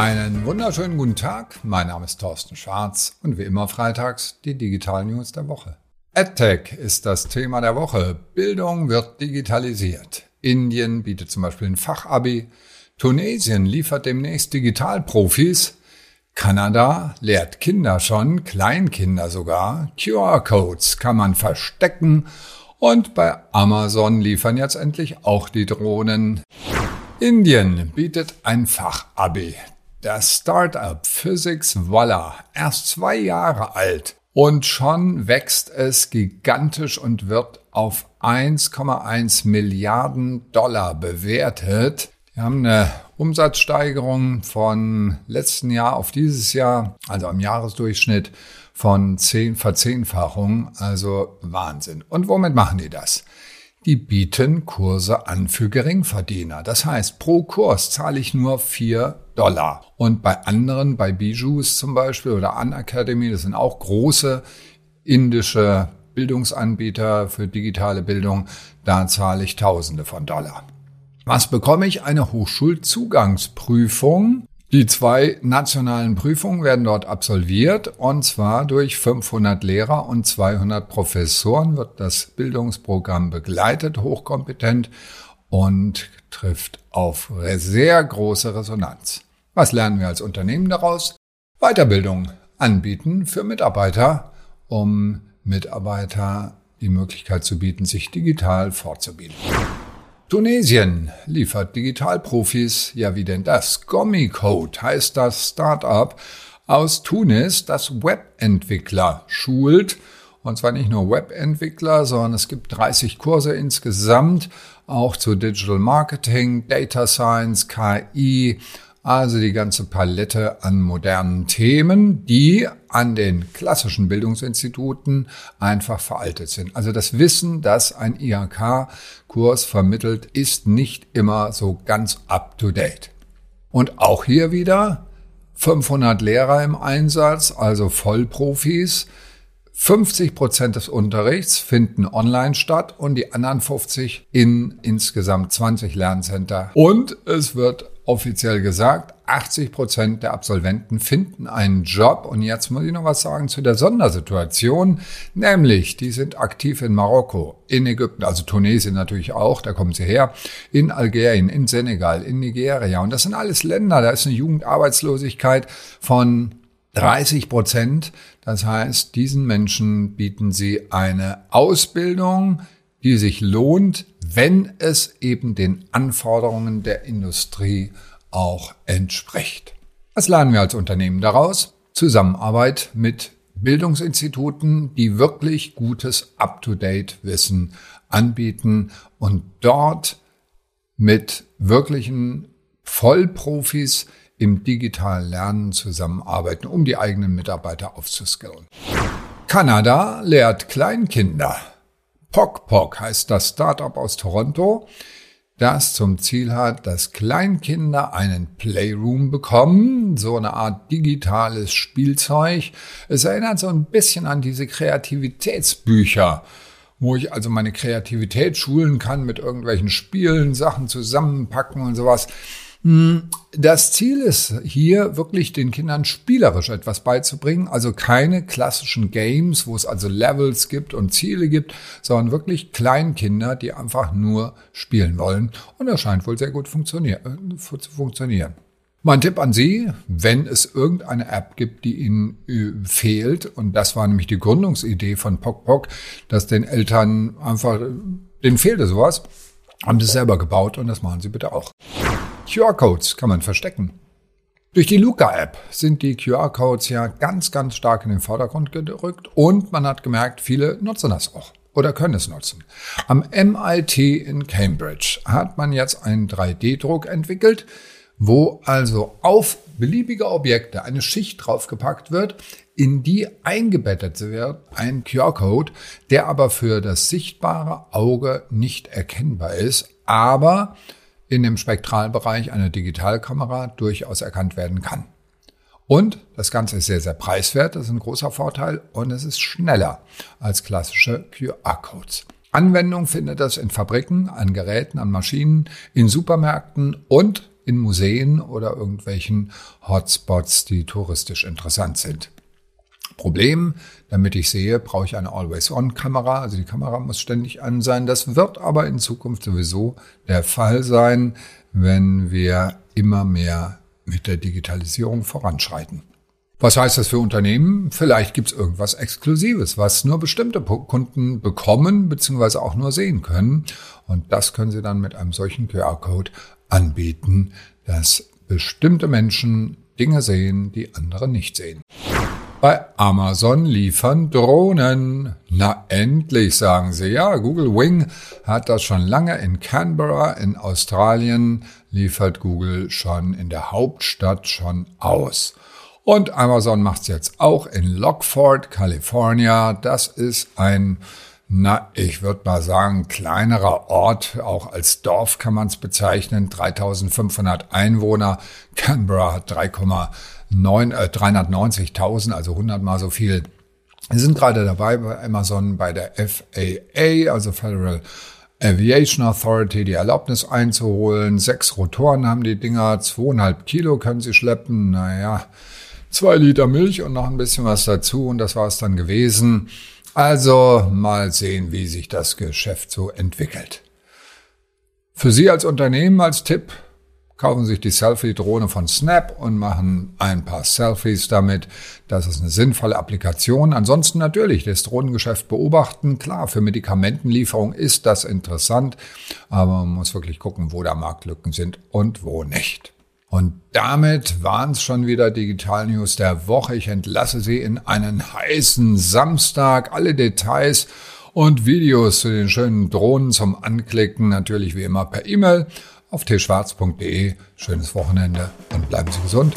Einen wunderschönen guten Tag. Mein Name ist Thorsten Schwarz und wie immer freitags die Digital News der Woche. EdTech ist das Thema der Woche. Bildung wird digitalisiert. Indien bietet zum Beispiel ein Fachabi. Tunesien liefert demnächst Digitalprofis. Kanada lehrt Kinder schon, Kleinkinder sogar. QR-Codes kann man verstecken. Und bei Amazon liefern jetzt endlich auch die Drohnen. Indien bietet ein Fachabi. Das Startup Physics Voila, erst zwei Jahre alt und schon wächst es gigantisch und wird auf 1,1 Milliarden Dollar bewertet. Wir haben eine Umsatzsteigerung von letzten Jahr auf dieses Jahr, also am Jahresdurchschnitt von 10 Verzehnfachung, also Wahnsinn. Und womit machen die das? Die bieten Kurse an für Geringverdiener. Das heißt, pro Kurs zahle ich nur vier Dollar. Und bei anderen, bei Bijous zum Beispiel oder An Academy, das sind auch große indische Bildungsanbieter für digitale Bildung, da zahle ich Tausende von Dollar. Was bekomme ich? Eine Hochschulzugangsprüfung die zwei nationalen Prüfungen werden dort absolviert und zwar durch 500 Lehrer und 200 Professoren wird das Bildungsprogramm begleitet, hochkompetent und trifft auf sehr große Resonanz. Was lernen wir als Unternehmen daraus? Weiterbildung anbieten für Mitarbeiter, um Mitarbeiter die Möglichkeit zu bieten, sich digital fortzubilden. Tunesien liefert Digitalprofis, ja wie denn das? Gommicode heißt das Startup aus Tunis, das Webentwickler schult. Und zwar nicht nur Webentwickler, sondern es gibt 30 Kurse insgesamt, auch zu Digital Marketing, Data Science, KI, also die ganze Palette an modernen Themen, die an den klassischen Bildungsinstituten einfach veraltet sind. Also das Wissen, das ein IHK-Kurs vermittelt, ist nicht immer so ganz up-to-date. Und auch hier wieder 500 Lehrer im Einsatz, also Vollprofis. 50 Prozent des Unterrichts finden online statt und die anderen 50 in insgesamt 20 Lerncenter. Und es wird offiziell gesagt, 80 Prozent der Absolventen finden einen Job. Und jetzt muss ich noch was sagen zu der Sondersituation, nämlich die sind aktiv in Marokko, in Ägypten, also Tunesien natürlich auch, da kommen sie her, in Algerien, in Senegal, in Nigeria. Und das sind alles Länder, da ist eine Jugendarbeitslosigkeit von 30 Prozent. Das heißt, diesen Menschen bieten sie eine Ausbildung, die sich lohnt, wenn es eben den Anforderungen der Industrie auch entspricht. Was lernen wir als Unternehmen daraus? Zusammenarbeit mit Bildungsinstituten, die wirklich gutes Up-to-Date-Wissen anbieten und dort mit wirklichen Vollprofis im digitalen Lernen zusammenarbeiten, um die eigenen Mitarbeiter aufzuskillen. Kanada lehrt Kleinkinder PokPok heißt das Startup aus Toronto, das zum Ziel hat, dass Kleinkinder einen Playroom bekommen, so eine Art digitales Spielzeug. Es erinnert so ein bisschen an diese Kreativitätsbücher, wo ich also meine Kreativität schulen kann mit irgendwelchen Spielen, Sachen zusammenpacken und sowas. Hm, das Ziel ist hier wirklich den Kindern spielerisch etwas beizubringen, also keine klassischen Games, wo es also Levels gibt und Ziele gibt, sondern wirklich Kleinkinder, die einfach nur spielen wollen. Und das scheint wohl sehr gut funktionier äh, zu funktionieren. Mein Tipp an Sie, wenn es irgendeine App gibt, die Ihnen äh, fehlt, und das war nämlich die Gründungsidee von PokPok, dass den Eltern einfach, denen fehlte sowas, haben Sie selber gebaut und das machen Sie bitte auch. QR-Codes kann man verstecken. Durch die Luca-App sind die QR-Codes ja ganz, ganz stark in den Vordergrund gerückt und man hat gemerkt, viele nutzen das auch oder können es nutzen. Am MIT in Cambridge hat man jetzt einen 3D-Druck entwickelt, wo also auf beliebige Objekte eine Schicht draufgepackt wird, in die eingebettet wird ein QR-Code, der aber für das sichtbare Auge nicht erkennbar ist, aber in dem Spektralbereich einer Digitalkamera durchaus erkannt werden kann. Und das Ganze ist sehr, sehr preiswert, das ist ein großer Vorteil und es ist schneller als klassische QR-Codes. Anwendung findet das in Fabriken, an Geräten, an Maschinen, in Supermärkten und in Museen oder irgendwelchen Hotspots, die touristisch interessant sind. Problem, damit ich sehe, brauche ich eine Always-On-Kamera, also die Kamera muss ständig an sein. Das wird aber in Zukunft sowieso der Fall sein, wenn wir immer mehr mit der Digitalisierung voranschreiten. Was heißt das für Unternehmen? Vielleicht gibt es irgendwas Exklusives, was nur bestimmte Kunden bekommen bzw. auch nur sehen können. Und das können Sie dann mit einem solchen QR-Code anbieten, dass bestimmte Menschen Dinge sehen, die andere nicht sehen. Bei Amazon liefern Drohnen. Na endlich, sagen sie. Ja, Google Wing hat das schon lange in Canberra in Australien, liefert Google schon in der Hauptstadt schon aus. Und Amazon macht es jetzt auch in Lockford, California. Das ist ein na, ich würde mal sagen, kleinerer Ort, auch als Dorf kann man es bezeichnen, 3500 Einwohner. Canberra hat 3,9, äh, 390.000, also 100 mal so viel. Wir sind gerade dabei bei Amazon bei der FAA, also Federal Aviation Authority, die Erlaubnis einzuholen. Sechs Rotoren haben die Dinger, zweieinhalb Kilo können sie schleppen. Naja, zwei Liter Milch und noch ein bisschen was dazu und das war es dann gewesen. Also mal sehen, wie sich das Geschäft so entwickelt. Für Sie als Unternehmen als Tipp, kaufen sich die Selfie-Drohne von Snap und machen ein paar Selfies damit. Das ist eine sinnvolle Applikation. Ansonsten natürlich das Drohnengeschäft beobachten. Klar, für Medikamentenlieferung ist das interessant, aber man muss wirklich gucken, wo da Marktlücken sind und wo nicht. Und damit waren es schon wieder Digital News der Woche. Ich entlasse Sie in einen heißen Samstag. Alle Details und Videos zu den schönen Drohnen zum Anklicken natürlich wie immer per E-Mail auf tschwarz.de. Schönes Wochenende und bleiben Sie gesund.